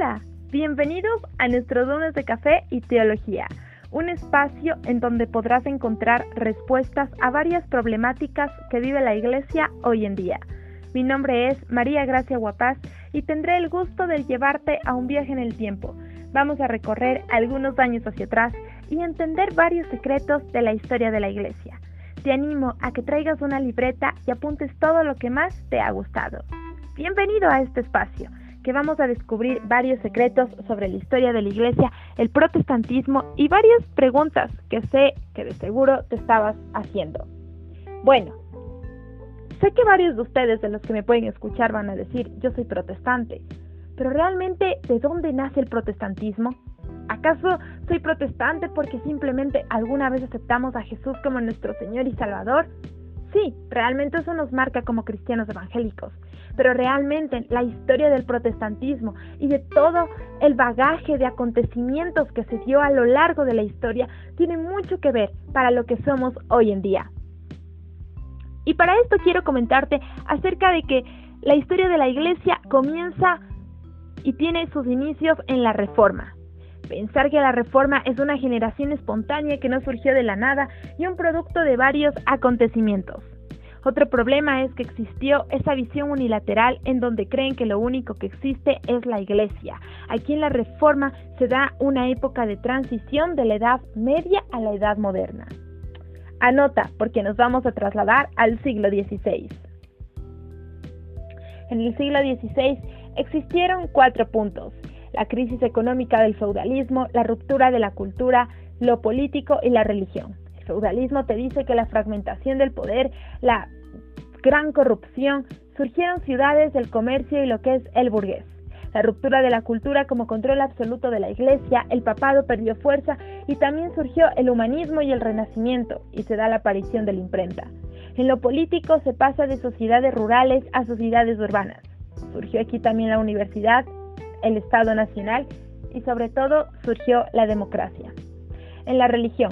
Hola, bienvenidos a nuestro Dones de Café y Teología, un espacio en donde podrás encontrar respuestas a varias problemáticas que vive la Iglesia hoy en día. Mi nombre es María Gracia Guapaz y tendré el gusto de llevarte a un viaje en el tiempo. Vamos a recorrer algunos años hacia atrás y entender varios secretos de la historia de la Iglesia. Te animo a que traigas una libreta y apuntes todo lo que más te ha gustado. Bienvenido a este espacio que vamos a descubrir varios secretos sobre la historia de la iglesia, el protestantismo y varias preguntas que sé que de seguro te estabas haciendo. Bueno, sé que varios de ustedes de los que me pueden escuchar van a decir, yo soy protestante, pero realmente, ¿de dónde nace el protestantismo? ¿Acaso soy protestante porque simplemente alguna vez aceptamos a Jesús como nuestro Señor y Salvador? Sí, realmente eso nos marca como cristianos evangélicos, pero realmente la historia del protestantismo y de todo el bagaje de acontecimientos que se dio a lo largo de la historia tiene mucho que ver para lo que somos hoy en día. Y para esto quiero comentarte acerca de que la historia de la iglesia comienza y tiene sus inicios en la Reforma. Pensar que la reforma es una generación espontánea que no surgió de la nada y un producto de varios acontecimientos. Otro problema es que existió esa visión unilateral en donde creen que lo único que existe es la iglesia. Aquí en la reforma se da una época de transición de la edad media a la edad moderna. Anota, porque nos vamos a trasladar al siglo XVI. En el siglo XVI existieron cuatro puntos la crisis económica del feudalismo, la ruptura de la cultura, lo político y la religión. Feudalismo te dice que la fragmentación del poder, la gran corrupción, surgieron ciudades del comercio y lo que es el burgués. La ruptura de la cultura como control absoluto de la iglesia, el papado perdió fuerza y también surgió el humanismo y el renacimiento y se da la aparición de la imprenta. En lo político se pasa de sociedades rurales a sociedades urbanas. Surgió aquí también la universidad, el Estado Nacional y sobre todo surgió la democracia. En la religión,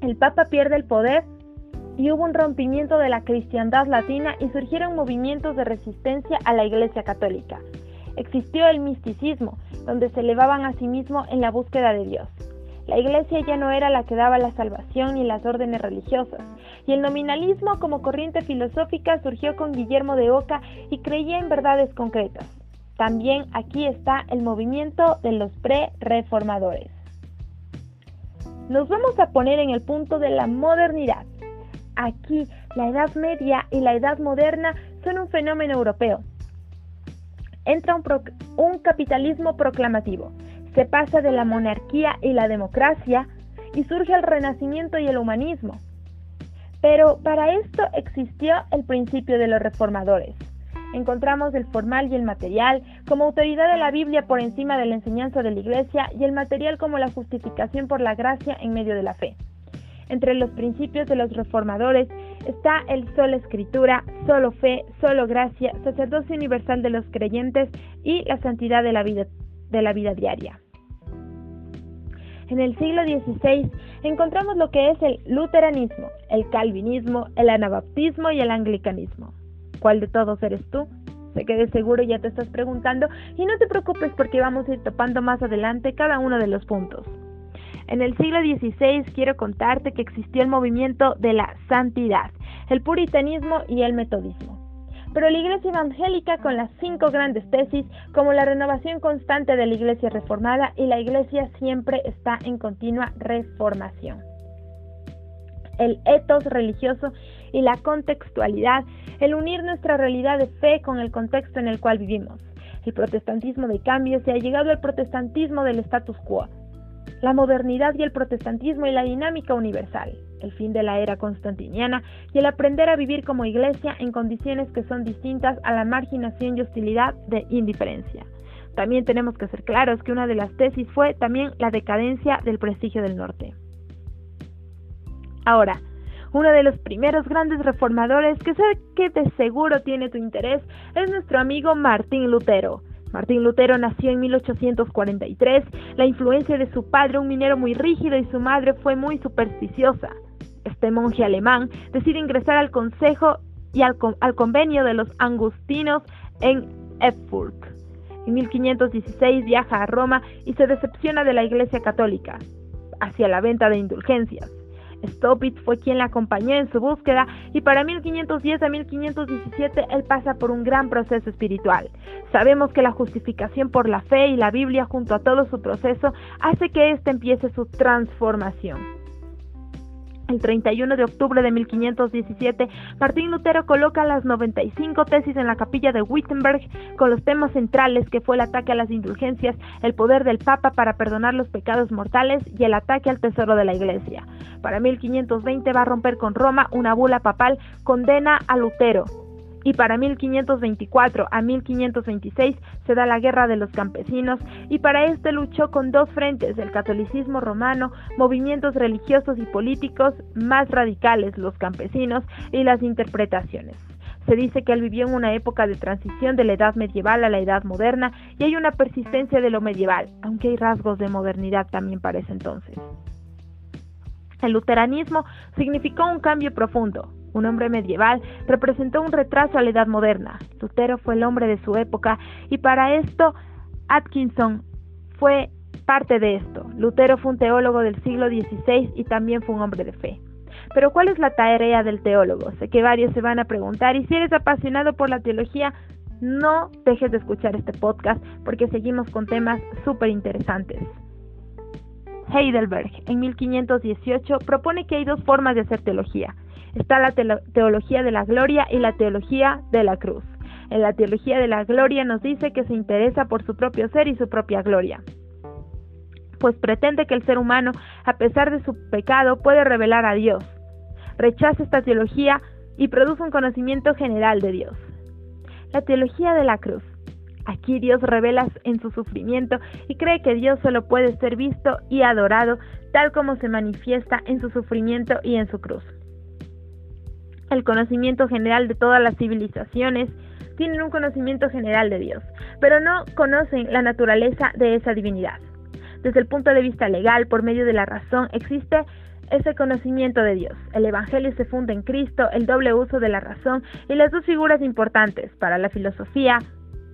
el Papa pierde el poder y hubo un rompimiento de la cristiandad latina y surgieron movimientos de resistencia a la Iglesia Católica. Existió el misticismo, donde se elevaban a sí mismo en la búsqueda de Dios. La Iglesia ya no era la que daba la salvación y las órdenes religiosas, y el nominalismo como corriente filosófica surgió con Guillermo de Oca y creía en verdades concretas. También aquí está el movimiento de los pre-reformadores. Nos vamos a poner en el punto de la modernidad. Aquí la Edad Media y la Edad Moderna son un fenómeno europeo. Entra un, capitalismo proclamativo, se pasa de la monarquía y la democracia y surge el renacimiento y el humanismo. Pero para esto existió el principio de los reformadores encontramos el formal y el material como autoridad de la Biblia por encima de la enseñanza de la Iglesia y el material como la justificación por la gracia en medio de la fe. Entre los principios de los reformadores está el solo escritura, solo fe, solo gracia, sacerdocio universal de los creyentes y la santidad de la vida, de la vida diaria. En el siglo XVI encontramos lo que es el luteranismo, el calvinismo, el anabaptismo y el anglicanismo. ¿Cuál de todos eres tú? Sé que de seguro ya te estás preguntando y no te preocupes porque vamos a ir topando más adelante cada uno de los puntos. En el siglo XVI quiero contarte que existió el movimiento de la santidad, el puritanismo y el metodismo. Pero la Iglesia Evangélica con las cinco grandes tesis, como la renovación constante de la Iglesia reformada y la Iglesia siempre está en continua reformación. El etos religioso y la contextualidad, el unir nuestra realidad de fe con el contexto en el cual vivimos. El protestantismo de cambio se ha llegado al protestantismo del status quo, la modernidad y el protestantismo y la dinámica universal, el fin de la era constantiniana y el aprender a vivir como iglesia en condiciones que son distintas a la marginación y hostilidad de indiferencia. También tenemos que ser claros que una de las tesis fue también la decadencia del prestigio del norte. Ahora, uno de los primeros grandes reformadores que sé que de seguro tiene tu interés es nuestro amigo Martín Lutero. Martín Lutero nació en 1843. La influencia de su padre, un minero muy rígido, y su madre fue muy supersticiosa. Este monje alemán decide ingresar al consejo y al, convenio de los angustinos en Erfurt. En 1516 viaja a Roma y se decepciona de la Iglesia Católica hacia la venta de indulgencias. Stopitz fue quien la acompañó en su búsqueda y para 1510 a 1517 él pasa por un gran proceso espiritual. Sabemos que la justificación por la fe y la Biblia junto a todo su proceso hace que éste empiece su transformación. El 31 de octubre de 1517, Martín Lutero coloca las 95 tesis en la capilla de Wittenberg con los temas centrales que fue el ataque a las indulgencias, el poder del Papa para perdonar los pecados mortales y el ataque al tesoro de la Iglesia. Para 1520 va a romper con Roma una bula papal condena a Lutero, y para 1524 a 1526 se da la Guerra de los Campesinos y para este luchó con dos frentes, el catolicismo romano, movimientos religiosos y políticos más radicales, los campesinos y las interpretaciones. Se dice que él vivió en una época de transición de la edad medieval a la edad moderna y hay una persistencia de lo medieval, aunque hay rasgos de modernidad también para ese entonces. El luteranismo significó un cambio profundo, un hombre medieval, representó un retraso a la edad moderna. Lutero fue el hombre de su época y para esto Atkinson fue parte de esto. Lutero fue un teólogo del siglo XVI y también fue un hombre de fe. Pero ¿cuál es la tarea del teólogo? Sé que varios se van a preguntar y si eres apasionado por la teología, no dejes de escuchar este podcast porque seguimos con temas súper interesantes. Heidelberg, en 1518, propone que hay dos formas de hacer teología. Está la teología de la gloria y la teología de la cruz. En la teología de la gloria nos dice que se interesa por su propio ser y su propia gloria, pues pretende que el ser humano, a pesar de su pecado, puede revelar a Dios. Rechaza esta teología y produce un conocimiento general de Dios. La teología de la cruz. Aquí Dios revela en su sufrimiento y cree que Dios solo puede ser visto y adorado tal como se manifiesta en su sufrimiento y en su cruz el conocimiento general de todas las civilizaciones, tienen un conocimiento general de Dios, pero no conocen la naturaleza de esa divinidad. Desde el punto de vista legal, por medio de la razón, existe ese conocimiento de Dios. El Evangelio se funda en Cristo, el doble uso de la razón y las dos figuras importantes para la filosofía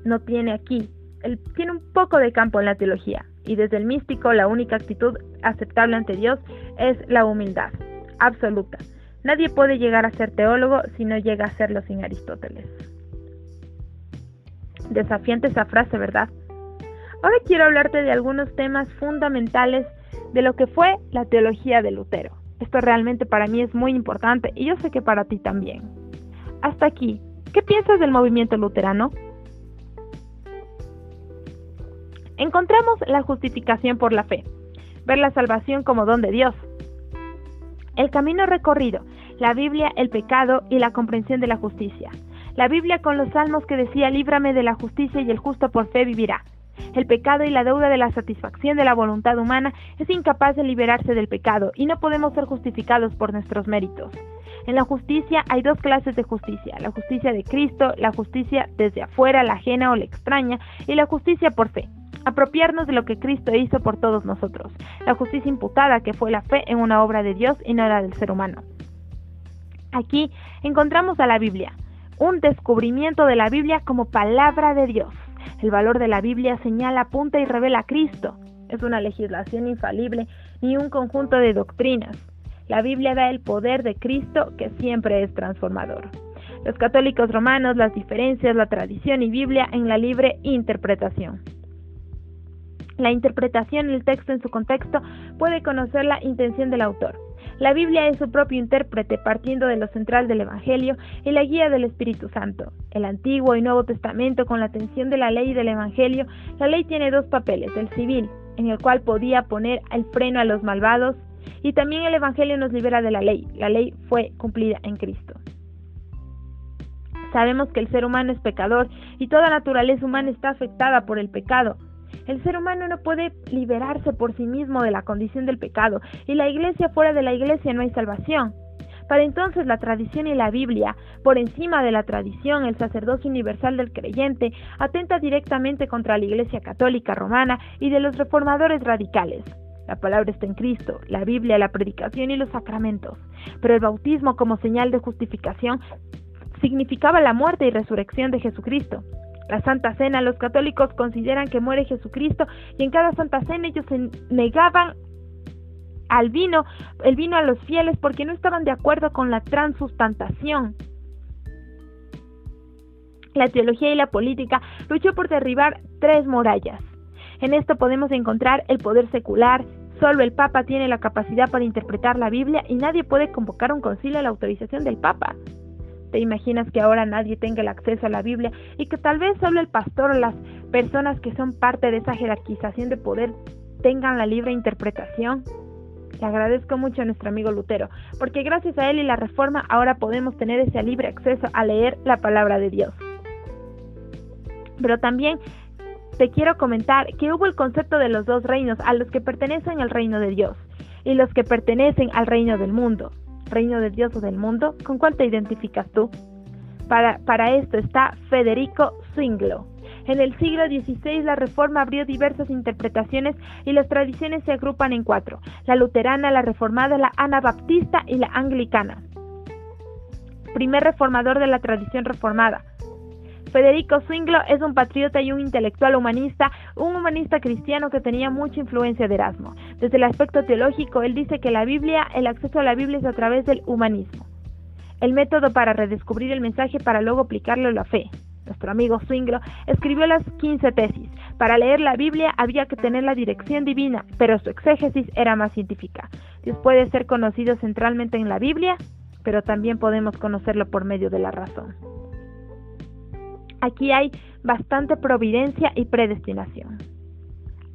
no tiene aquí. Él tiene un poco de campo en la teología y desde el místico la única actitud aceptable ante Dios es la humildad absoluta. Nadie puede llegar a ser teólogo si no llega a serlo sin Aristóteles. Desafiante esa frase, ¿verdad? Ahora quiero hablarte de algunos temas fundamentales de lo que fue la teología de Lutero. Esto realmente para mí es muy importante y yo sé que para ti también. Hasta aquí, ¿qué piensas del movimiento luterano? Encontramos la justificación por la fe, ver la salvación como don de Dios, el camino recorrido, la Biblia, el pecado y la comprensión de la justicia. La Biblia con los salmos que decía, líbrame de la justicia y el justo por fe vivirá. El pecado y la deuda de la satisfacción de la voluntad humana es incapaz de liberarse del pecado y no podemos ser justificados por nuestros méritos. En la justicia hay dos clases de justicia, la justicia de Cristo, la justicia desde afuera, la ajena o la extraña, y la justicia por fe apropiarnos de lo que Cristo hizo por todos nosotros, la justicia imputada que fue la fe en una obra de Dios y no la del ser humano. Aquí encontramos a la Biblia, un descubrimiento de la Biblia como palabra de Dios. El valor de la Biblia señala, apunta y revela a Cristo. Es una legislación infalible ni un conjunto de doctrinas. La Biblia da el poder de Cristo que siempre es transformador. Los católicos romanos, las diferencias, la tradición y Biblia en la libre interpretación. La interpretación del texto en su contexto puede conocer la intención del autor. La Biblia es su propio intérprete partiendo de lo central del Evangelio y la guía del Espíritu Santo. El Antiguo y Nuevo Testamento con la atención de la ley y del Evangelio, la ley tiene dos papeles, el civil, en el cual podía poner el freno a los malvados, y también el Evangelio nos libera de la ley. La ley fue cumplida en Cristo. Sabemos que el ser humano es pecador y toda naturaleza humana está afectada por el pecado. El ser humano no puede liberarse por sí mismo de la condición del pecado, y la iglesia fuera de la iglesia no hay salvación. Para entonces la tradición y la Biblia, por encima de la tradición, el sacerdocio universal del creyente, atenta directamente contra la Iglesia católica romana y de los reformadores radicales. La palabra está en Cristo, la Biblia, la predicación y los sacramentos. Pero el bautismo como señal de justificación significaba la muerte y resurrección de Jesucristo. La Santa Cena, los católicos consideran que muere Jesucristo y en cada Santa Cena ellos se negaban al vino, el vino a los fieles porque no estaban de acuerdo con la transustantación. La teología y la política luchó por derribar tres murallas. En esto podemos encontrar el poder secular, solo el Papa tiene la capacidad para interpretar la Biblia y nadie puede convocar un concilio a la autorización del Papa. ¿Te imaginas que ahora nadie tenga el acceso a la Biblia y que tal vez solo el pastor o las personas que son parte de esa jerarquización de poder tengan la libre interpretación? Le agradezco mucho a nuestro amigo Lutero, porque gracias a él y la reforma ahora podemos tener ese libre acceso a leer la palabra de Dios. Pero también te quiero comentar que hubo el concepto de los dos reinos, a los que pertenecen al reino de Dios y los que pertenecen al reino del mundo. Reino de Dios o del mundo, ¿con cuál te identificas tú? Para, para esto está Federico Zwinglo. En el siglo XVI la Reforma abrió diversas interpretaciones y las tradiciones se agrupan en cuatro, la luterana, la reformada, la anabaptista y la anglicana. Primer reformador de la tradición reformada. Federico Zwinglo es un patriota y un intelectual humanista, un humanista cristiano que tenía mucha influencia de Erasmo. Desde el aspecto teológico, él dice que la Biblia, el acceso a la Biblia es a través del humanismo. El método para redescubrir el mensaje para luego aplicarlo a la fe nuestro amigo Zwinglo, escribió las 15 tesis. Para leer la Biblia había que tener la dirección divina, pero su exégesis era más científica. Dios puede ser conocido centralmente en la Biblia, pero también podemos conocerlo por medio de la razón. Aquí hay bastante providencia y predestinación.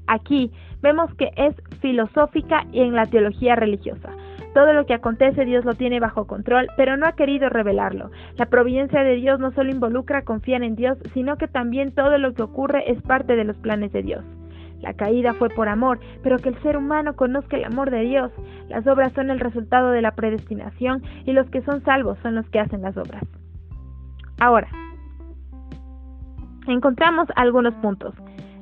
Aquí vemos que es filosófica y en la teología religiosa. Todo lo que acontece Dios lo tiene bajo control, pero no ha querido revelarlo. La providencia de Dios no solo involucra confiar en Dios, sino que también todo lo que ocurre es parte de los planes de Dios. La caída fue por amor, pero que el ser humano conozca el amor de Dios. Las obras son el resultado de la predestinación y los que son salvos son los que hacen las obras. Ahora, encontramos algunos puntos.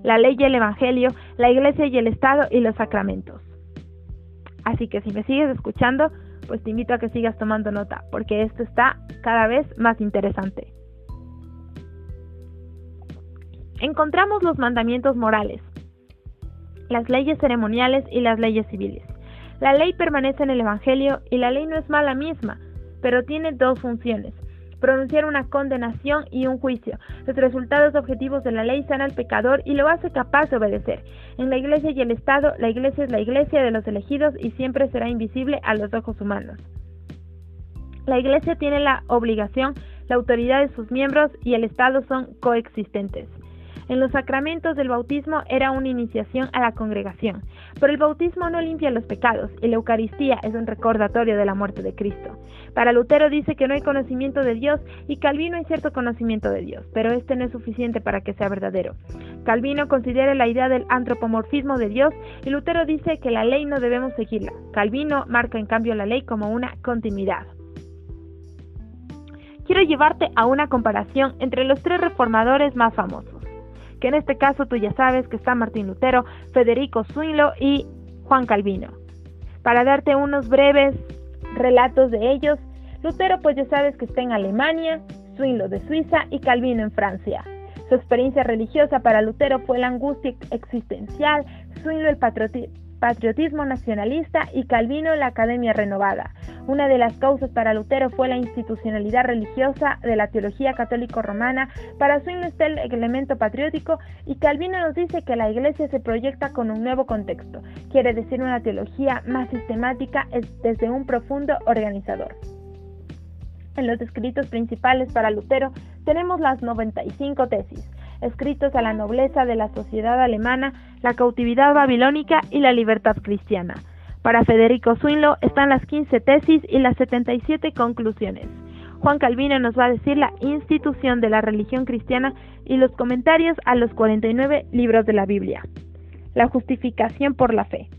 La ley y el Evangelio, la iglesia y el Estado y los sacramentos. Así que si me sigues escuchando, pues te invito a que sigas tomando nota, porque esto está cada vez más interesante. Encontramos los mandamientos morales, las leyes ceremoniales y las leyes civiles. La ley permanece en el Evangelio y la ley no es mala misma, pero tiene dos funciones pronunciar una condenación y un juicio. Los resultados objetivos de la ley sana al pecador y lo hace capaz de obedecer. En la Iglesia y el Estado, la Iglesia es la Iglesia de los elegidos y siempre será invisible a los ojos humanos. La Iglesia tiene la obligación, la autoridad de sus miembros y el Estado son coexistentes. En los sacramentos del bautismo era una iniciación a la congregación, pero el bautismo no limpia los pecados y la Eucaristía es un recordatorio de la muerte de Cristo. Para Lutero dice que no hay conocimiento de Dios y Calvino hay cierto conocimiento de Dios, pero este no es suficiente para que sea verdadero. Calvino considera la idea del antropomorfismo de Dios y Lutero dice que la ley no debemos seguirla. Calvino marca en cambio la ley como una continuidad quiero llevarte a una comparación entre los tres reformadores más famosos que en este caso tú ya sabes que está Martín Lutero, Federico Zwinglo y Juan Calvino. Para darte unos breves relatos de ellos, Lutero pues ya sabes que está en Alemania, Zwinglo de Suiza y Calvino en Francia. Su experiencia religiosa para Lutero fue la angustia existencial, Zwinglo el patriotismo patriotismo nacionalista y Calvino la Academia Renovada. Una de las causas para Lutero fue la institucionalidad religiosa de la teología católico-romana. Para Zwingli está el elemento patriótico y Calvino nos dice que la iglesia se proyecta con un nuevo contexto, quiere decir una teología más sistemática desde un profundo organizador. En los escritos principales para Lutero tenemos las 95 tesis escritos a la nobleza de la sociedad alemana, la cautividad babilónica y la libertad cristiana. Para Federico Zwinlo están las 15 tesis y las 77 conclusiones. Juan Calvino nos va a decir la institución de la religión cristiana y los comentarios a los 49 libros de la Biblia. La justificación por la fe.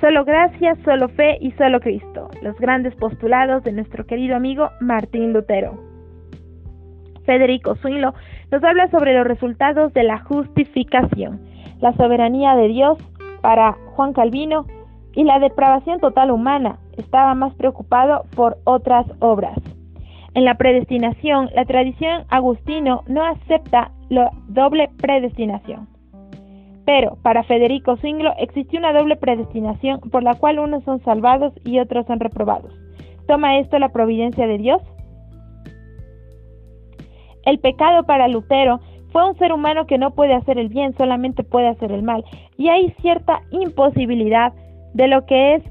Solo gracia, solo fe y solo Cristo. Los grandes postulados de nuestro querido amigo Martín Lutero. Federico Zwinlo nos habla sobre los resultados de la justificación, la soberanía de Dios para Juan Calvino y la depravación total humana. Estaba más preocupado por otras obras. En la predestinación, la tradición agustino no acepta la doble predestinación. Pero para Federico Zwinglo existió una doble predestinación por la cual unos son salvados y otros son reprobados. ¿Toma esto la providencia de Dios? El pecado para Lutero fue un ser humano que no puede hacer el bien, solamente puede hacer el mal. Y hay cierta imposibilidad de lo que es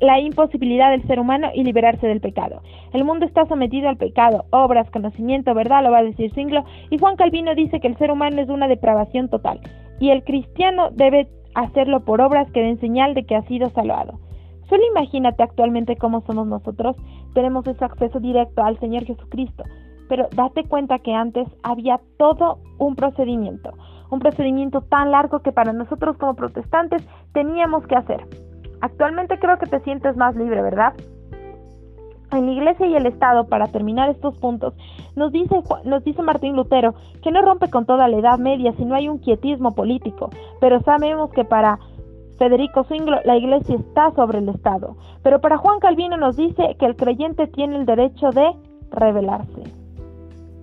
la imposibilidad del ser humano y liberarse del pecado. El mundo está sometido al pecado, obras, conocimiento, verdad, lo va a decir Singlo, y Juan Calvino dice que el ser humano es una depravación total, y el cristiano debe hacerlo por obras que den señal de que ha sido salvado. Solo imagínate actualmente cómo somos nosotros, tenemos ese acceso directo al Señor Jesucristo, pero date cuenta que antes había todo un procedimiento, un procedimiento tan largo que para nosotros como protestantes teníamos que hacer. Actualmente creo que te sientes más libre, ¿verdad? En la Iglesia y el Estado, para terminar estos puntos, nos dice, nos dice Martín Lutero que no rompe con toda la Edad Media si no hay un quietismo político, pero sabemos que para Federico Zwinglo la Iglesia está sobre el Estado, pero para Juan Calvino nos dice que el creyente tiene el derecho de rebelarse.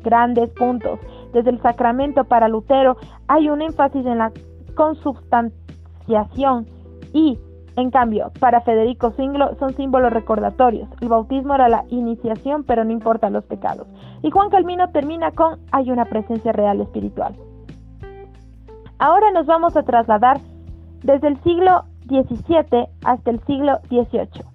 Grandes puntos. Desde el sacramento para Lutero hay un énfasis en la consubstanciación y en cambio, para Federico Zwinglo son símbolos recordatorios. El bautismo era la iniciación, pero no importan los pecados. Y Juan Calvino termina con hay una presencia real espiritual. Ahora nos vamos a trasladar desde el siglo XVII hasta el siglo XVIII.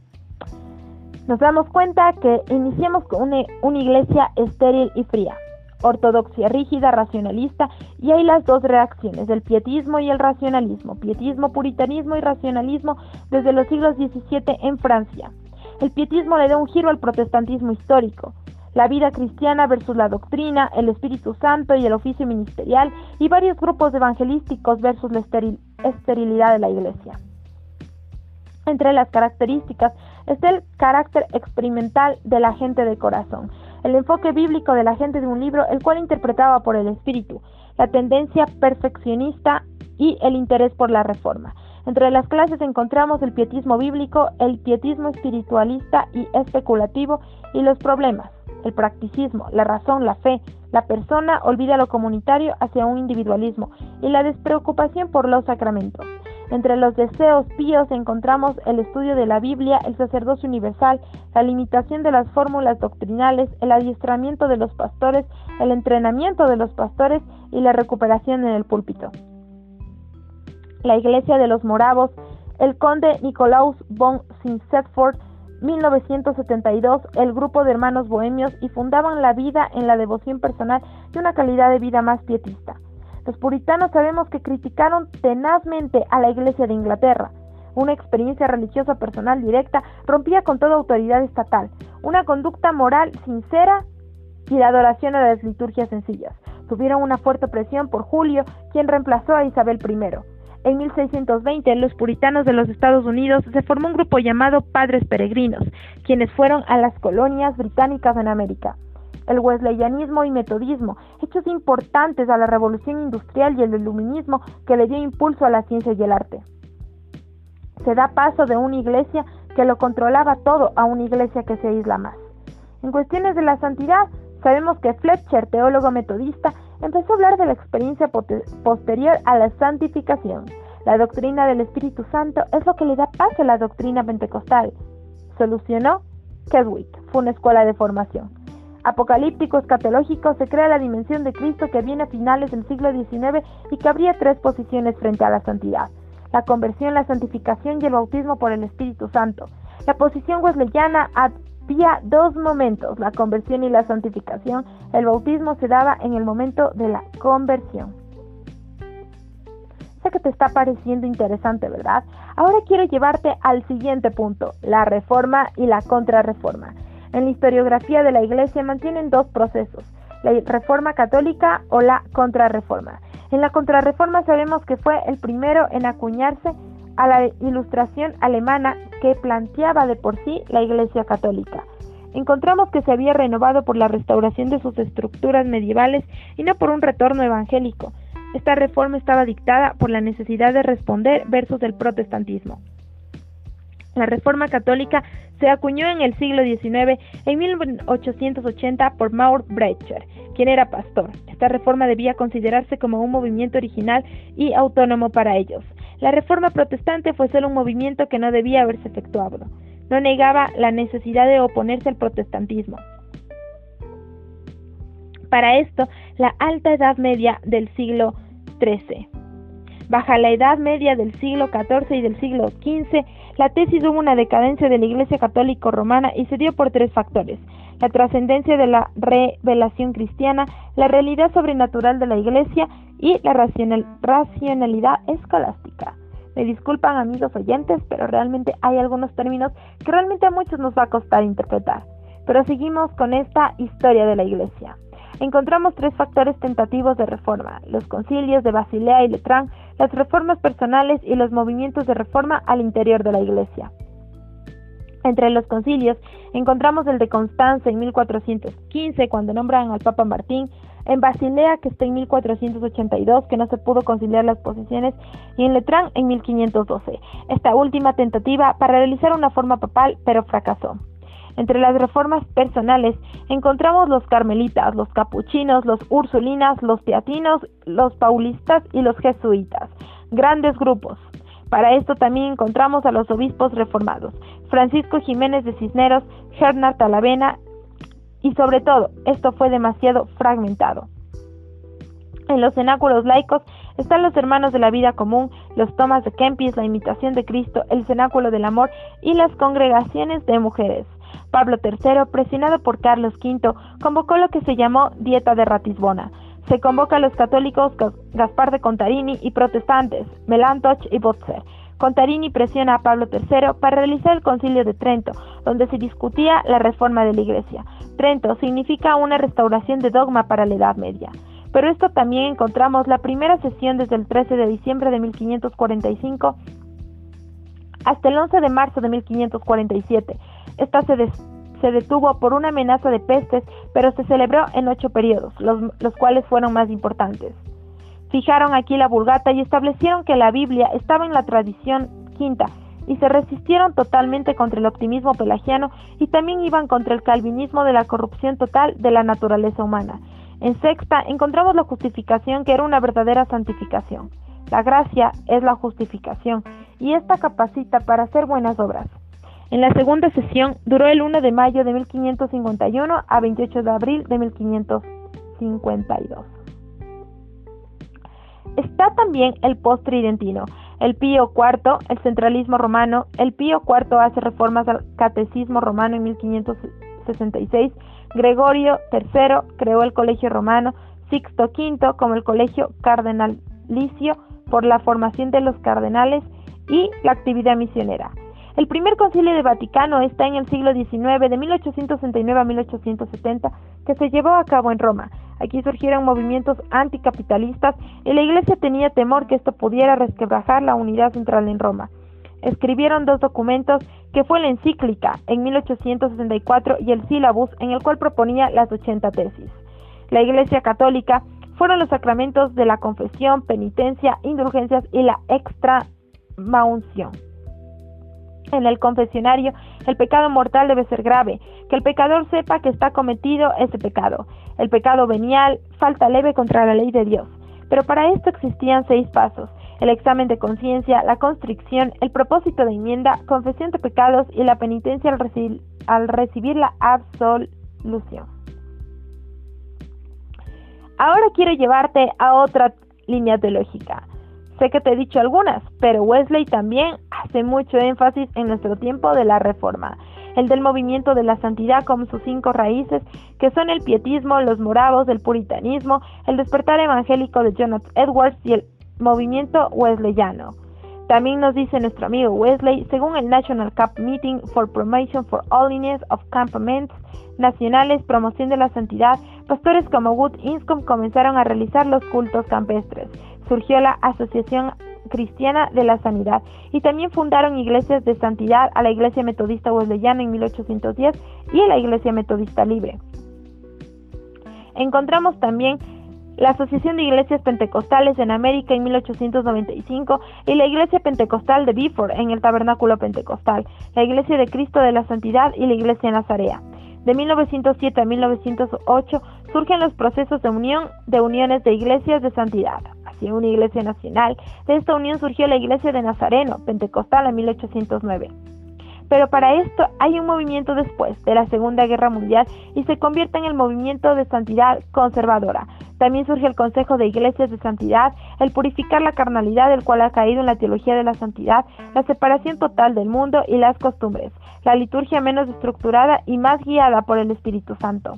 Nos damos cuenta que iniciamos con una, una iglesia estéril y fría ortodoxia rígida, racionalista, y hay las dos reacciones, el pietismo y el racionalismo, pietismo, puritanismo y racionalismo desde los siglos XVII en Francia. El pietismo le da un giro al protestantismo histórico, la vida cristiana versus la doctrina, el Espíritu Santo y el oficio ministerial, y varios grupos evangelísticos versus la esterilidad de la Iglesia. Entre las características está el carácter experimental de la gente de corazón, el enfoque bíblico de la gente de un libro, el cual interpretaba por el espíritu, la tendencia perfeccionista y el interés por la reforma. Entre las clases encontramos el pietismo bíblico, el pietismo espiritualista y especulativo y los problemas, el practicismo, la razón, la fe. La persona olvida lo comunitario hacia un individualismo y la despreocupación por los sacramentos. Entre los deseos píos encontramos el estudio de la Biblia, el sacerdocio universal, la limitación de las fórmulas doctrinales, el adiestramiento de los pastores, el entrenamiento de los pastores y la recuperación en el púlpito. La iglesia de los moravos, el conde Nicolaus von Sinsetford, 1972, el grupo de hermanos bohemios y fundaban la vida en la devoción personal y una calidad de vida más pietista. Los puritanos sabemos que criticaron tenazmente a la Iglesia de Inglaterra. Una experiencia religiosa personal directa rompía con toda autoridad estatal, una conducta moral sincera y la adoración a las liturgias sencillas. Tuvieron una fuerte presión por Julio, quien reemplazó a Isabel I. En 1620, los puritanos de los Estados Unidos se formó un grupo llamado Padres Peregrinos, quienes fueron a las colonias británicas en América el wesleyanismo y metodismo, hechos importantes a la revolución industrial y el iluminismo que le dio impulso a la ciencia y el arte. Se da paso de una iglesia que lo controlaba todo a una iglesia que se aísla más. En cuestiones de la santidad, sabemos que Fletcher, teólogo metodista, empezó a hablar de la experiencia posterior a la santificación. La doctrina del Espíritu Santo es lo que le da paso a la doctrina pentecostal. Solucionó Keswick, fue una escuela de formación apocalíptico escatológico se crea la dimensión de Cristo que viene a finales del siglo XIX y que habría tres posiciones frente a la santidad. La conversión, la santificación y el bautismo por el Espíritu Santo. La posición wesleyana había dos momentos, la conversión y la santificación. El bautismo se daba en el momento de la conversión. Sé que te está pareciendo interesante, ¿verdad? Ahora quiero llevarte al siguiente punto, la reforma y la contrarreforma. En la historiografía de la Iglesia mantienen dos procesos, la reforma católica o la contrarreforma. En la contrarreforma sabemos que fue el primero en acuñarse a la ilustración alemana que planteaba de por sí la Iglesia católica. Encontramos que se había renovado por la restauración de sus estructuras medievales y no por un retorno evangélico. Esta reforma estaba dictada por la necesidad de responder versus el protestantismo. La reforma católica se acuñó en el siglo XIX, en 1880, por Maur Brecher, quien era pastor. Esta reforma debía considerarse como un movimiento original y autónomo para ellos. La reforma protestante fue solo un movimiento que no debía haberse efectuado. No negaba la necesidad de oponerse al protestantismo. Para esto, la alta Edad Media del siglo XIII. Baja la Edad Media del siglo XIV y del siglo XV, la tesis hubo una decadencia de la Iglesia Católica Romana y se dio por tres factores. La trascendencia de la revelación cristiana, la realidad sobrenatural de la Iglesia y la racionalidad escolástica. Me disculpan amigos oyentes, pero realmente hay algunos términos que realmente a muchos nos va a costar interpretar. Pero seguimos con esta historia de la Iglesia encontramos tres factores tentativos de reforma, los concilios de Basilea y Letrán, las reformas personales y los movimientos de reforma al interior de la Iglesia. Entre los concilios encontramos el de Constanza en 1415, cuando nombran al Papa Martín, en Basilea, que está en 1482, que no se pudo conciliar las posiciones, y en Letrán en 1512. Esta última tentativa para realizar una forma papal, pero fracasó. Entre las reformas personales encontramos los carmelitas, los capuchinos, los ursulinas, los teatinos, los paulistas y los jesuitas, grandes grupos. Para esto también encontramos a los obispos reformados, Francisco Jiménez de Cisneros, Hernán Talavena y sobre todo, esto fue demasiado fragmentado. En los cenáculos laicos están los hermanos de la vida común, los tomas de Kempis, la imitación de Cristo, el cenáculo del amor y las congregaciones de mujeres. Pablo III, presionado por Carlos V, convocó lo que se llamó Dieta de Ratisbona. Se convoca a los católicos Gaspar de Contarini y protestantes, Melantoch y Botzer. Contarini presiona a Pablo III para realizar el concilio de Trento, donde se discutía la reforma de la Iglesia. Trento significa una restauración de dogma para la Edad Media. Pero esto también encontramos la primera sesión desde el 13 de diciembre de 1545 hasta el 11 de marzo de 1547, esta se, detuvo por una amenaza de pestes, pero se celebró en ocho periodos, los, los cuales fueron más importantes. Fijaron aquí la vulgata y establecieron que la Biblia estaba en la tradición quinta y se resistieron totalmente contra el optimismo pelagiano y también iban contra el calvinismo de la corrupción total de la naturaleza humana. En sexta encontramos la justificación que era una verdadera santificación. La gracia es la justificación y esta capacita para hacer buenas obras. En la segunda sesión duró el 1 de mayo de 1551 a 28 de abril de 1552. Está también el post-tridentino, el Pío IV, el centralismo romano. El Pío IV hace reformas al catecismo romano en 1566. Gregorio III creó el colegio romano. Sixto V como el colegio cardenalicio por la formación de los cardenales y la actividad misionera. El primer concilio de Vaticano está en el siglo XIX, de 1869 a 1870, que se llevó a cabo en Roma. Aquí surgieron movimientos anticapitalistas y la Iglesia tenía temor que esto pudiera resquebrajar la unidad central en Roma. Escribieron dos documentos que fue la encíclica en 1864 y el sílabus en el cual proponía las 80 tesis. La Iglesia Católica fueron los sacramentos de la confesión, penitencia, indulgencias y la extramaunción en el confesionario, el pecado mortal debe ser grave, que el pecador sepa que está cometido ese pecado. El pecado venial, falta leve contra la ley de Dios. Pero para esto existían seis pasos, el examen de conciencia, la constricción, el propósito de enmienda, confesión de pecados y la penitencia al, al recibir la absolución. Ahora quiero llevarte a otra línea teológica. Sé que te he dicho algunas, pero Wesley también hace mucho énfasis en nuestro tiempo de la Reforma, el del movimiento de la santidad como sus cinco raíces, que son el pietismo, los moravos, el puritanismo, el despertar evangélico de Jonathan Edwards y el movimiento wesleyano. También nos dice nuestro amigo Wesley, según el National Cup Meeting for Promotion for Holiness of Campaments Nacionales, Promoción de la Santidad, pastores como Wood Inscombe comenzaron a realizar los cultos campestres surgió la Asociación Cristiana de la Sanidad y también fundaron iglesias de santidad a la Iglesia Metodista Wesleyana en 1810 y a la Iglesia Metodista Libre. Encontramos también la Asociación de Iglesias Pentecostales en América en 1895 y la Iglesia Pentecostal de Bifford en el Tabernáculo Pentecostal, la Iglesia de Cristo de la Santidad y la Iglesia Nazarea. De 1907 a 1908 surgen los procesos de unión de uniones de iglesias de santidad, así una iglesia nacional. De esta unión surgió la Iglesia de Nazareno, Pentecostal en 1809. Pero para esto hay un movimiento después de la Segunda Guerra Mundial y se convierte en el movimiento de santidad conservadora. También surge el Consejo de Iglesias de Santidad, el purificar la carnalidad del cual ha caído en la teología de la santidad, la separación total del mundo y las costumbres, la liturgia menos estructurada y más guiada por el Espíritu Santo.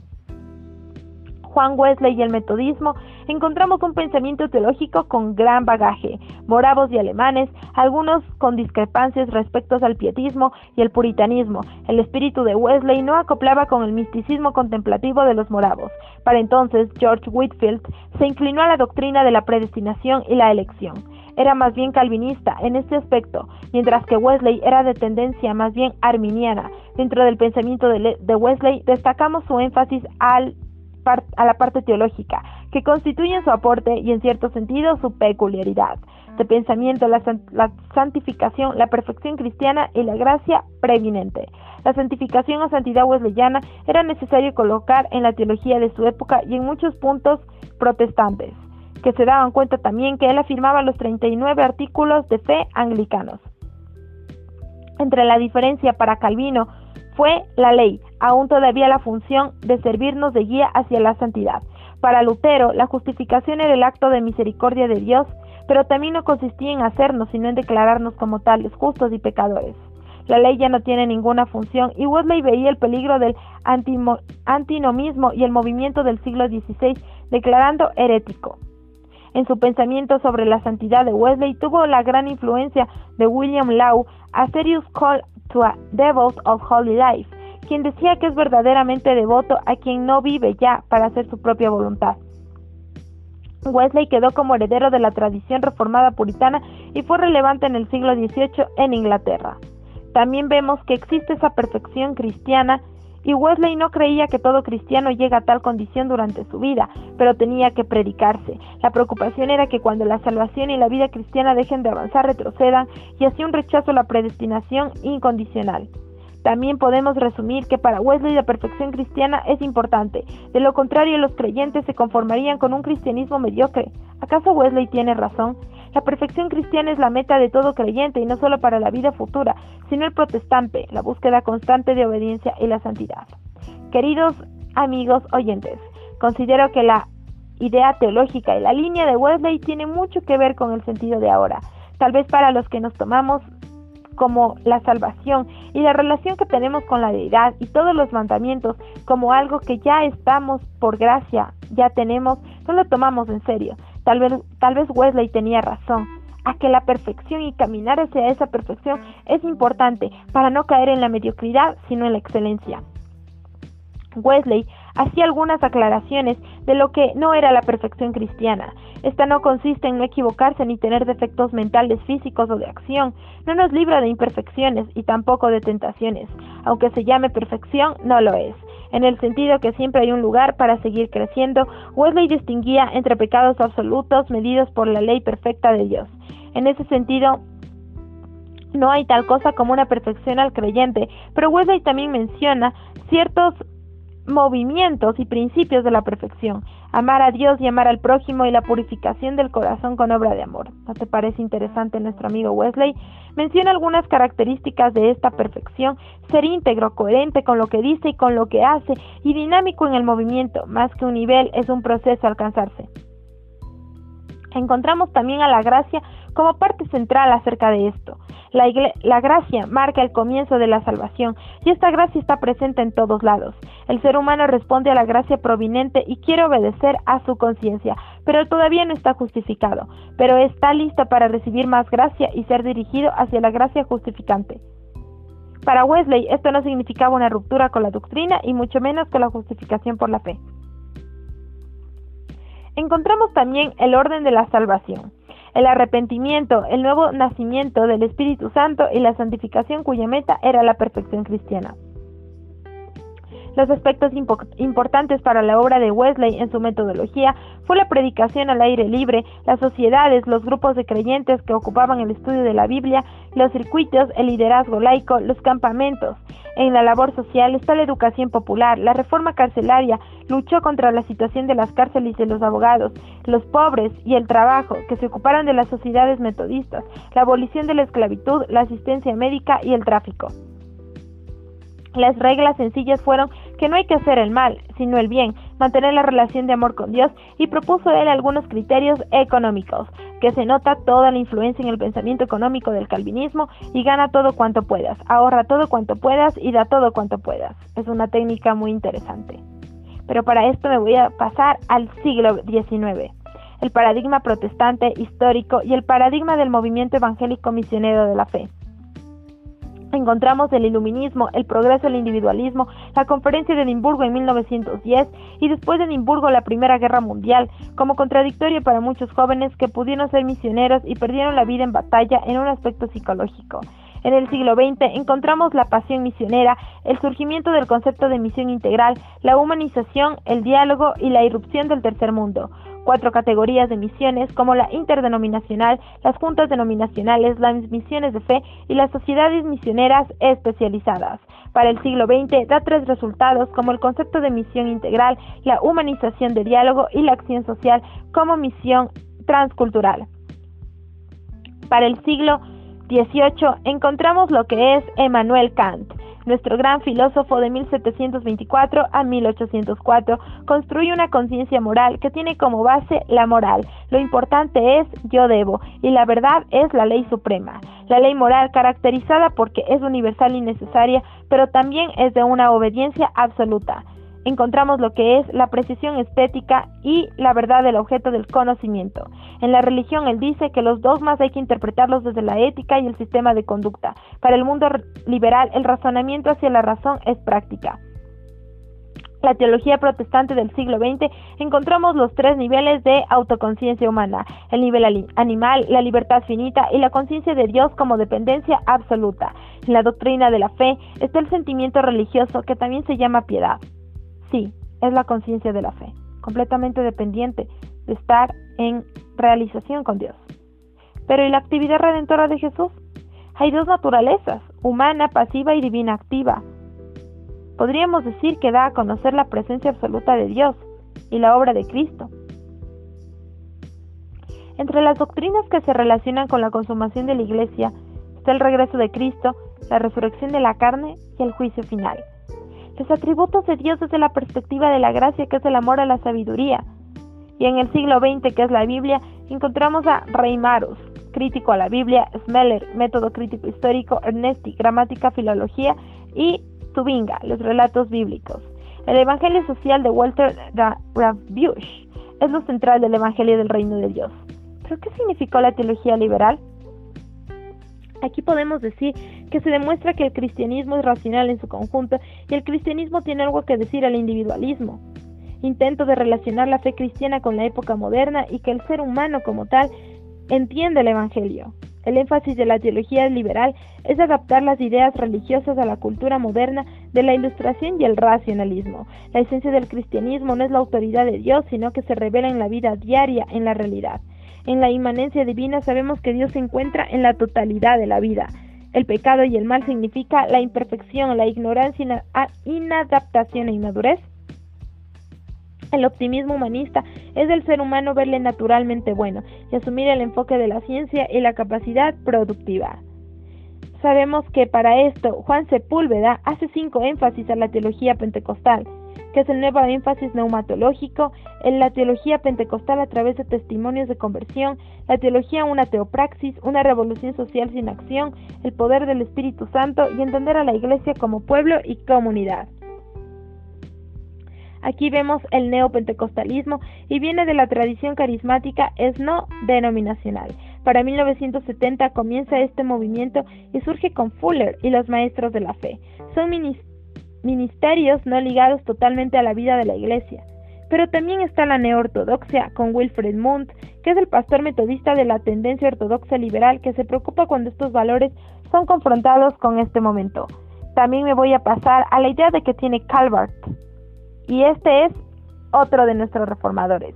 Juan Wesley y el metodismo, encontramos un pensamiento teológico con gran bagaje, moravos y alemanes, algunos con discrepancias respecto al pietismo y el puritanismo. El espíritu de Wesley no acoplaba con el misticismo contemplativo de los moravos. Para entonces, George Whitfield se inclinó a la doctrina de la predestinación y la elección era más bien calvinista en este aspecto, mientras que Wesley era de tendencia más bien arminiana. Dentro del pensamiento de, Wesley destacamos su énfasis al a la parte teológica, que constituyen su aporte y en cierto sentido su peculiaridad de pensamiento, la, santificación, la perfección cristiana y la gracia preeminente. La santificación o santidad wesleyana era necesario colocar en la teología de su época y en muchos puntos protestantes, que se daban cuenta también que él afirmaba los 39 artículos de fe anglicanos. Entre la diferencia para Calvino fue la ley, aún todavía la función de servirnos de guía hacia la santidad. Para Lutero, la justificación era el acto de misericordia de Dios, pero también no consistía en hacernos, sino en declararnos como tales, justos y pecadores. La ley ya no tiene ninguna función y Wesley veía el peligro del antinomismo y el movimiento del siglo XVI declarando herético. En su pensamiento sobre la santidad de Wesley tuvo la gran influencia de William Law, a Serious Call to a Devils of Holy Life, quien decía que es verdaderamente devoto a quien no vive ya para hacer su propia voluntad. Wesley quedó como heredero de la tradición reformada puritana y fue relevante en el siglo XVIII en Inglaterra. También vemos que existe esa perfección cristiana y Wesley no creía que todo cristiano llega a tal condición durante su vida, pero tenía que predicarse. La preocupación era que cuando la salvación y la vida cristiana dejen de avanzar retrocedan y así un rechazo a la predestinación incondicional. También podemos resumir que para Wesley la perfección cristiana es importante. De lo contrario, los creyentes se conformarían con un cristianismo mediocre. ¿Acaso Wesley tiene razón? La perfección cristiana es la meta de todo creyente y no solo para la vida futura, sino el protestante, la búsqueda constante de obediencia y la santidad. Queridos amigos oyentes, considero que la idea teológica y la línea de Wesley tiene mucho que ver con el sentido de ahora. Tal vez para los que nos tomamos como la salvación y la relación que tenemos con la deidad y todos los mandamientos como algo que ya estamos por gracia, ya tenemos, no lo tomamos en serio. Tal vez, tal vez Wesley tenía razón a que la perfección y caminar hacia esa perfección es importante para no caer en la mediocridad, sino en la excelencia. Wesley hacía algunas aclaraciones de lo que no era la perfección cristiana. Esta no consiste en no equivocarse ni tener defectos mentales, físicos o de acción. No nos libra de imperfecciones y tampoco de tentaciones. Aunque se llame perfección, no lo es. En el sentido que siempre hay un lugar para seguir creciendo, Wesley distinguía entre pecados absolutos medidos por la ley perfecta de Dios. En ese sentido, no hay tal cosa como una perfección al creyente, pero Wesley también menciona ciertos movimientos y principios de la perfección, amar a Dios y amar al prójimo y la purificación del corazón con obra de amor. ¿No te parece interesante nuestro amigo Wesley? Menciona algunas características de esta perfección, ser íntegro, coherente con lo que dice y con lo que hace y dinámico en el movimiento, más que un nivel es un proceso alcanzarse. Encontramos también a la gracia como parte central acerca de esto. La, gracia marca el comienzo de la salvación y esta gracia está presente en todos lados. El ser humano responde a la gracia proveniente y quiere obedecer a su conciencia, pero todavía no está justificado, pero está listo para recibir más gracia y ser dirigido hacia la gracia justificante. Para Wesley esto no significaba una ruptura con la doctrina y mucho menos con la justificación por la fe. Encontramos también el orden de la salvación el arrepentimiento, el nuevo nacimiento del Espíritu Santo y la santificación cuya meta era la perfección cristiana. Los aspectos importantes para la obra de Wesley en su metodología fue la predicación al aire libre, las sociedades, los grupos de creyentes que ocupaban el estudio de la Biblia, los circuitos, el liderazgo laico, los campamentos. En la labor social está la educación popular, la reforma carcelaria, luchó contra la situación de las cárceles y los abogados, los pobres y el trabajo, que se ocuparon de las sociedades metodistas, la abolición de la esclavitud, la asistencia médica y el tráfico. Las reglas sencillas fueron que no hay que hacer el mal, sino el bien, mantener la relación de amor con Dios y propuso él algunos criterios económicos, que se nota toda la influencia en el pensamiento económico del calvinismo y gana todo cuanto puedas, ahorra todo cuanto puedas y da todo cuanto puedas. Es una técnica muy interesante. Pero para esto me voy a pasar al siglo XIX, el paradigma protestante histórico y el paradigma del movimiento evangélico misionero de la fe encontramos el iluminismo, el progreso del individualismo, la conferencia de Edimburgo en 1910 y después de Edimburgo la Primera Guerra Mundial, como contradictorio para muchos jóvenes que pudieron ser misioneros y perdieron la vida en batalla en un aspecto psicológico. En el siglo XX encontramos la pasión misionera, el surgimiento del concepto de misión integral, la humanización, el diálogo y la irrupción del tercer mundo cuatro categorías de misiones como la interdenominacional, las juntas denominacionales, las misiones de fe y las sociedades misioneras especializadas. Para el siglo XX da tres resultados como el concepto de misión integral, la humanización de diálogo y la acción social como misión transcultural. Para el siglo XVIII encontramos lo que es Emmanuel Kant, nuestro gran filósofo de 1724 a 1804 construye una conciencia moral que tiene como base la moral. Lo importante es yo debo y la verdad es la ley suprema. La ley moral caracterizada porque es universal y necesaria, pero también es de una obediencia absoluta encontramos lo que es la precisión estética y la verdad del objeto del conocimiento. En la religión él dice que los dogmas hay que interpretarlos desde la ética y el sistema de conducta. Para el mundo liberal el razonamiento hacia la razón es práctica. La teología protestante del siglo XX encontramos los tres niveles de autoconciencia humana, el nivel animal, la libertad finita y la conciencia de Dios como dependencia absoluta. En la doctrina de la fe está el sentimiento religioso que también se llama piedad. Sí, es la conciencia de la fe, completamente dependiente de estar en realización con Dios. Pero ¿y la actividad redentora de Jesús? Hay dos naturalezas, humana, pasiva y divina activa. Podríamos decir que da a conocer la presencia absoluta de Dios y la obra de Cristo. Entre las doctrinas que se relacionan con la consumación de la Iglesia está el regreso de Cristo, la resurrección de la carne y el juicio final los atributos de Dios desde la perspectiva de la gracia, que es el amor a la sabiduría. Y en el siglo XX, que es la Biblia, encontramos a Reimarus, crítico a la Biblia, Smeller, método crítico histórico, Ernesti, gramática, filología, y Tubinga, los relatos bíblicos. El Evangelio Social de Walter Rabush es lo central del Evangelio del Reino de Dios. ¿Pero qué significó la teología liberal? Aquí podemos decir que se demuestra que el cristianismo es racional en su conjunto y el cristianismo tiene algo que decir al individualismo. Intento de relacionar la fe cristiana con la época moderna y que el ser humano como tal entiende el Evangelio. El énfasis de la teología liberal es adaptar las ideas religiosas a la cultura moderna de la ilustración y el racionalismo. La esencia del cristianismo no es la autoridad de Dios, sino que se revela en la vida diaria, en la realidad. En la inmanencia divina sabemos que Dios se encuentra en la totalidad de la vida. El pecado y el mal significa la imperfección, la ignorancia, inadaptación e inmadurez. El optimismo humanista es del ser humano verle naturalmente bueno y asumir el enfoque de la ciencia y la capacidad productiva. Sabemos que para esto Juan Sepúlveda hace cinco énfasis a la teología pentecostal que es el nuevo énfasis neumatológico, en la teología pentecostal a través de testimonios de conversión, la teología una teopraxis, una revolución social sin acción, el poder del Espíritu Santo y entender a la iglesia como pueblo y comunidad. Aquí vemos el neopentecostalismo y viene de la tradición carismática es no denominacional. Para 1970 comienza este movimiento y surge con Fuller y los maestros de la fe. Son ministerios no ligados totalmente a la vida de la iglesia. Pero también está la neortodoxia con Wilfred Mundt, que es el pastor metodista de la tendencia ortodoxa liberal que se preocupa cuando estos valores son confrontados con este momento. también me voy a pasar a la idea de que tiene Calvert. Y este es otro de nuestros reformadores.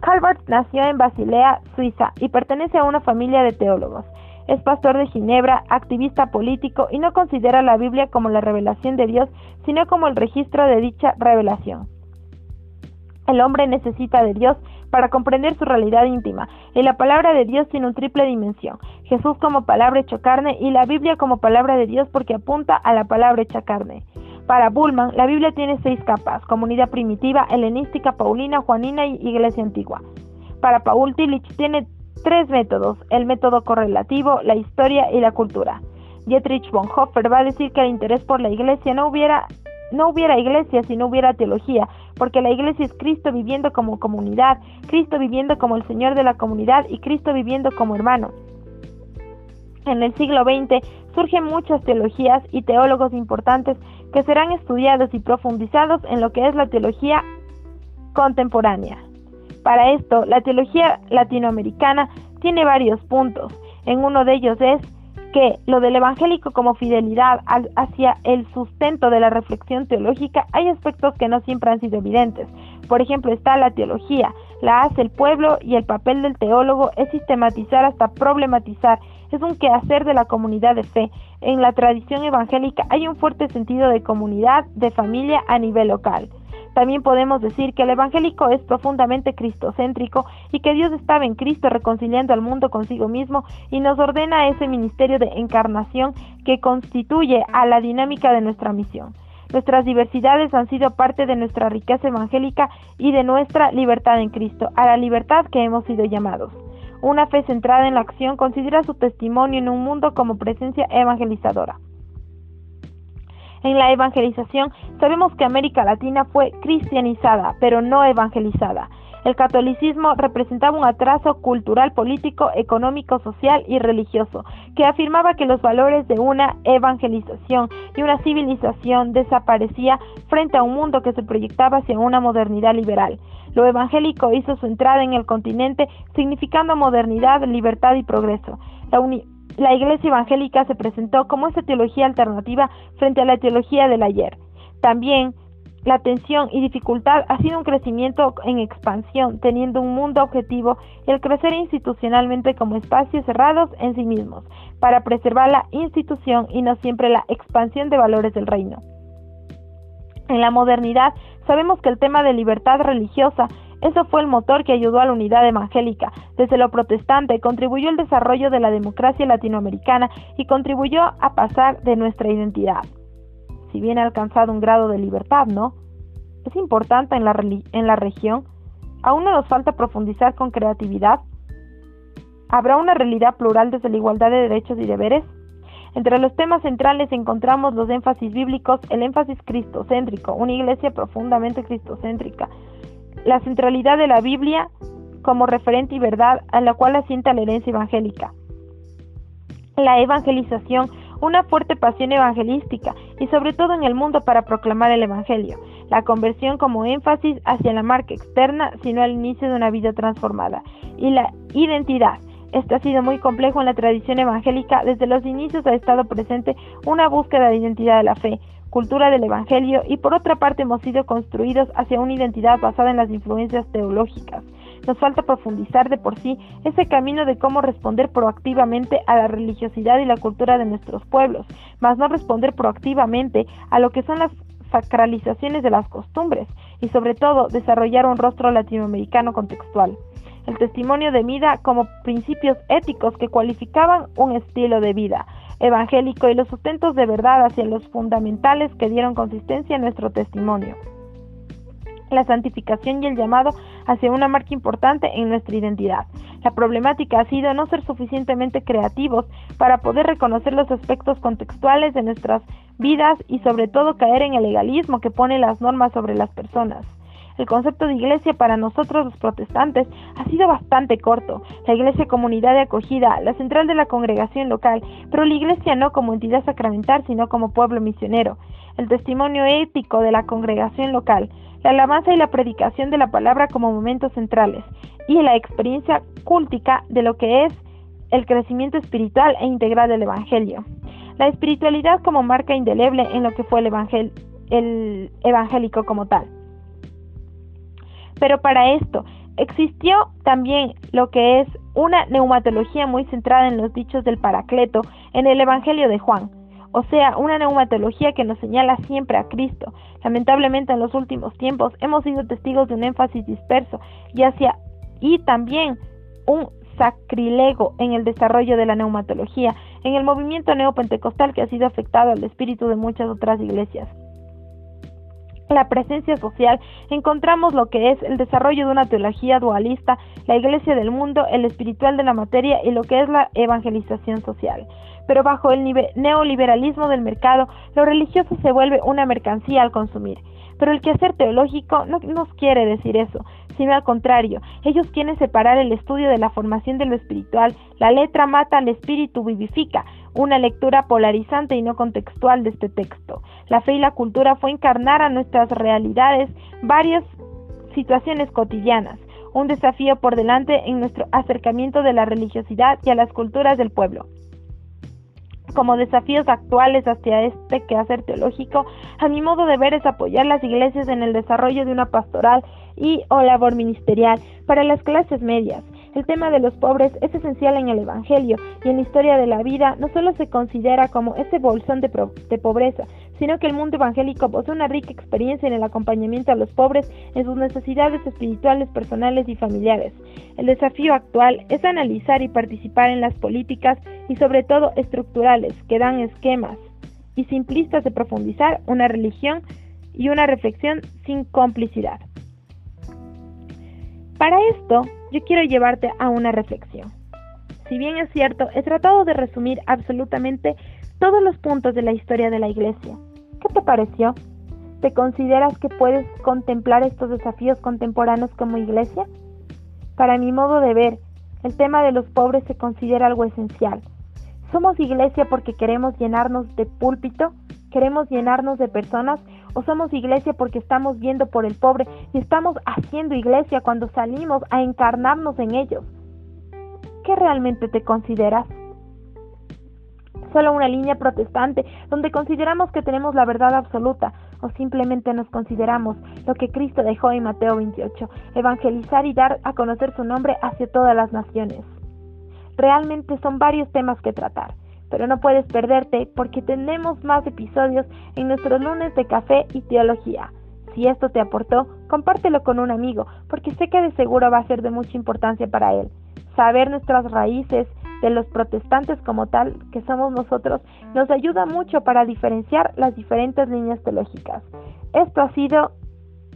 Calvert nació en Basilea, Suiza, y pertenece a una familia de teólogos. Es pastor de Ginebra, activista político y no considera la Biblia como la revelación de Dios, sino como el registro de dicha revelación. El hombre necesita de Dios para comprender su realidad íntima, y la palabra de Dios tiene una triple dimensión. Jesús como palabra hecha carne y la Biblia como palabra de Dios porque apunta a la palabra hecha carne. Para Bullman, la Biblia tiene seis capas, comunidad primitiva, helenística, paulina, juanina y iglesia antigua. Para Paul Tillich tiene tres métodos, el método correlativo, la historia y la cultura. Dietrich Bonhoeffer va a decir que el interés por la iglesia no hubiera no hubiera iglesia si no hubiera teología, porque la iglesia es Cristo viviendo como comunidad, Cristo viviendo como el Señor de la comunidad y Cristo viviendo como hermano. En el siglo XX surgen muchas teologías y teólogos importantes que serán estudiados y profundizados en lo que es la teología contemporánea. Para esto, la teología latinoamericana tiene varios puntos. En uno de ellos es que lo del evangélico como fidelidad hacia el sustento de la reflexión teológica hay aspectos que no siempre han sido evidentes. Por ejemplo, está la teología, la hace el pueblo y el papel del teólogo es sistematizar hasta problematizar, es un quehacer de la comunidad de fe. En la tradición evangélica hay un fuerte sentido de comunidad, de familia a nivel local. También podemos decir que el evangélico es profundamente cristocéntrico y que Dios estaba en Cristo reconciliando al mundo consigo mismo y nos ordena ese ministerio de encarnación que constituye a la dinámica de nuestra misión. Nuestras diversidades han sido parte de nuestra riqueza evangélica y de nuestra libertad en Cristo, a la libertad que hemos sido llamados. Una fe centrada en la acción considera su testimonio en un mundo como presencia evangelizadora. En la evangelización sabemos que América Latina fue cristianizada, pero no evangelizada. El catolicismo representaba un atraso cultural, político, económico, social y religioso, que afirmaba que los valores de una evangelización y una civilización desaparecía frente a un mundo que se proyectaba hacia una modernidad liberal. Lo evangélico hizo su entrada en el continente significando modernidad, libertad y progreso. La, Iglesia Evangélica se presentó como esa teología alternativa frente a la teología del ayer. También la tensión y dificultad ha sido un crecimiento en expansión, teniendo un mundo objetivo el crecer institucionalmente como espacios cerrados en sí mismos, para preservar la institución y no siempre la expansión de valores del reino. En la modernidad sabemos que el tema de libertad religiosa eso fue el motor que ayudó a la unidad evangélica. Desde lo protestante contribuyó al desarrollo de la democracia latinoamericana y contribuyó a pasar de nuestra identidad. Si bien ha alcanzado un grado de libertad, ¿no? Es importante en la, en la región. Aún no nos falta profundizar con creatividad. ¿Habrá una realidad plural desde la igualdad de derechos y deberes? Entre los temas centrales encontramos los énfasis bíblicos, el énfasis cristocéntrico, una iglesia profundamente cristocéntrica, la centralidad de la Biblia como referente y verdad a la cual asienta la herencia evangélica. La evangelización, una fuerte pasión evangelística y sobre todo en el mundo para proclamar el Evangelio. La conversión como énfasis hacia la marca externa, sino al inicio de una vida transformada. Y la identidad. Esto ha sido muy complejo en la tradición evangélica. Desde los inicios ha estado presente una búsqueda de identidad de la fe, cultura del Evangelio y por otra parte hemos sido construidos hacia una identidad basada en las influencias teológicas. Nos falta profundizar de por sí ese camino de cómo responder proactivamente a la religiosidad y la cultura de nuestros pueblos, más no responder proactivamente a lo que son las sacralizaciones de las costumbres y sobre todo desarrollar un rostro latinoamericano contextual. El testimonio de vida como principios éticos que cualificaban un estilo de vida, evangélico y los sustentos de verdad hacia los fundamentales que dieron consistencia a nuestro testimonio. La santificación y el llamado hacia una marca importante en nuestra identidad. La problemática ha sido no ser suficientemente creativos para poder reconocer los aspectos contextuales de nuestras vidas y sobre todo caer en el legalismo que pone las normas sobre las personas. El concepto de iglesia para nosotros los protestantes ha sido bastante corto. La iglesia comunidad de acogida, la central de la congregación local, pero la iglesia no como entidad sacramental, sino como pueblo misionero. El testimonio ético de la congregación local, la alabanza y la predicación de la palabra como momentos centrales, y la experiencia cúltica de lo que es el crecimiento espiritual e integral del Evangelio. la espiritualidad como marca indeleble en lo que fue el, evangel el evangélico como tal. Pero para esto existió también lo que es una neumatología muy centrada en los dichos del Paracleto en el Evangelio de Juan, o sea, una neumatología que nos señala siempre a Cristo. Lamentablemente en los últimos tiempos hemos sido testigos de un énfasis disperso y hacia y también un sacrilego en el desarrollo de la neumatología, en el movimiento neopentecostal que ha sido afectado al espíritu de muchas otras iglesias la presencia social, encontramos lo que es el desarrollo de una teología dualista, la iglesia del mundo, el espiritual de la materia y lo que es la evangelización social. Pero bajo el neoliberalismo del mercado, lo religioso se vuelve una mercancía al consumir. Pero el quehacer teológico no nos quiere decir eso, sino al contrario, ellos quieren separar el estudio de la formación de lo espiritual, la letra mata al espíritu vivifica, una lectura polarizante y no contextual de este texto. La fe y la cultura fue encarnar a nuestras realidades varias situaciones cotidianas, un desafío por delante en nuestro acercamiento de la religiosidad y a las culturas del pueblo como desafíos actuales hacia este quehacer teológico, a mi modo de ver es apoyar las iglesias en el desarrollo de una pastoral y o labor ministerial para las clases medias, el tema de los pobres es esencial en el Evangelio y en la historia de la vida no solo se considera como ese bolsón de, pobreza, sino que el mundo evangélico posee una rica experiencia en el acompañamiento a los pobres en sus necesidades espirituales, personales y familiares. El desafío actual es analizar y participar en las políticas y sobre todo estructurales que dan esquemas y simplistas de profundizar una religión y una reflexión sin complicidad. Para esto, yo quiero llevarte a una reflexión. Si bien es cierto, he tratado de resumir absolutamente todos los puntos de la historia de la Iglesia. ¿Qué te pareció? ¿Te consideras que puedes contemplar estos desafíos contemporáneos como Iglesia? Para mi modo de ver, el tema de los pobres se considera algo esencial. ¿Somos iglesia porque queremos llenarnos de púlpito? ¿Queremos llenarnos de personas? ¿O somos iglesia porque estamos viendo por el pobre y estamos haciendo iglesia cuando salimos a encarnarnos en ellos? ¿Qué realmente te consideras? ¿Solo una línea protestante donde consideramos que tenemos la verdad absoluta o simplemente nos consideramos lo que Cristo dejó en Mateo 28, evangelizar y dar a conocer su nombre hacia todas las naciones? Realmente son varios temas que tratar pero no puedes perderte porque tenemos más episodios en nuestros lunes de café y teología. Si esto te aportó, compártelo con un amigo, porque sé que de seguro va a ser de mucha importancia para él. Saber nuestras raíces de los protestantes como tal, que somos nosotros, nos ayuda mucho para diferenciar las diferentes líneas teológicas. Esto ha sido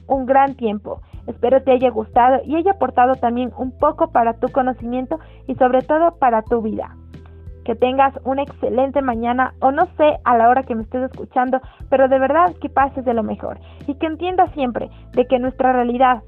un gran tiempo. Espero te haya gustado y haya aportado también un poco para tu conocimiento y sobre todo para tu vida que tengas una excelente mañana o no sé a la hora que me estés escuchando, pero de verdad que pases de lo mejor y que entiendas siempre de que nuestra realidad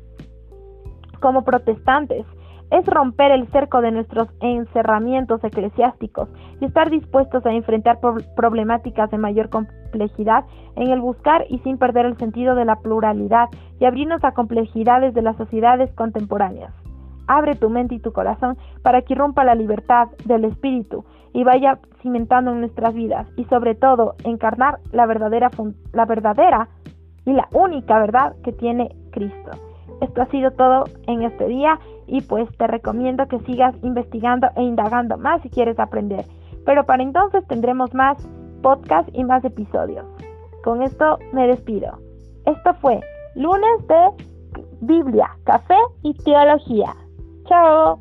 como protestantes es romper el cerco de nuestros encerramientos eclesiásticos y estar dispuestos a enfrentar problemáticas de mayor complejidad en el buscar y sin perder el sentido de la pluralidad y abrirnos a complejidades de las sociedades contemporáneas. Abre tu mente y tu corazón para que irrumpa la libertad del espíritu y vaya cimentando en nuestras vidas y sobre todo encarnar la verdadera, la verdadera y la única verdad que tiene Cristo. Esto ha sido todo en este día y pues te recomiendo que sigas investigando e indagando más si quieres aprender. Pero para entonces tendremos más podcasts y más episodios. Con esto me despido. Esto fue lunes de Biblia, café y teología. Chao.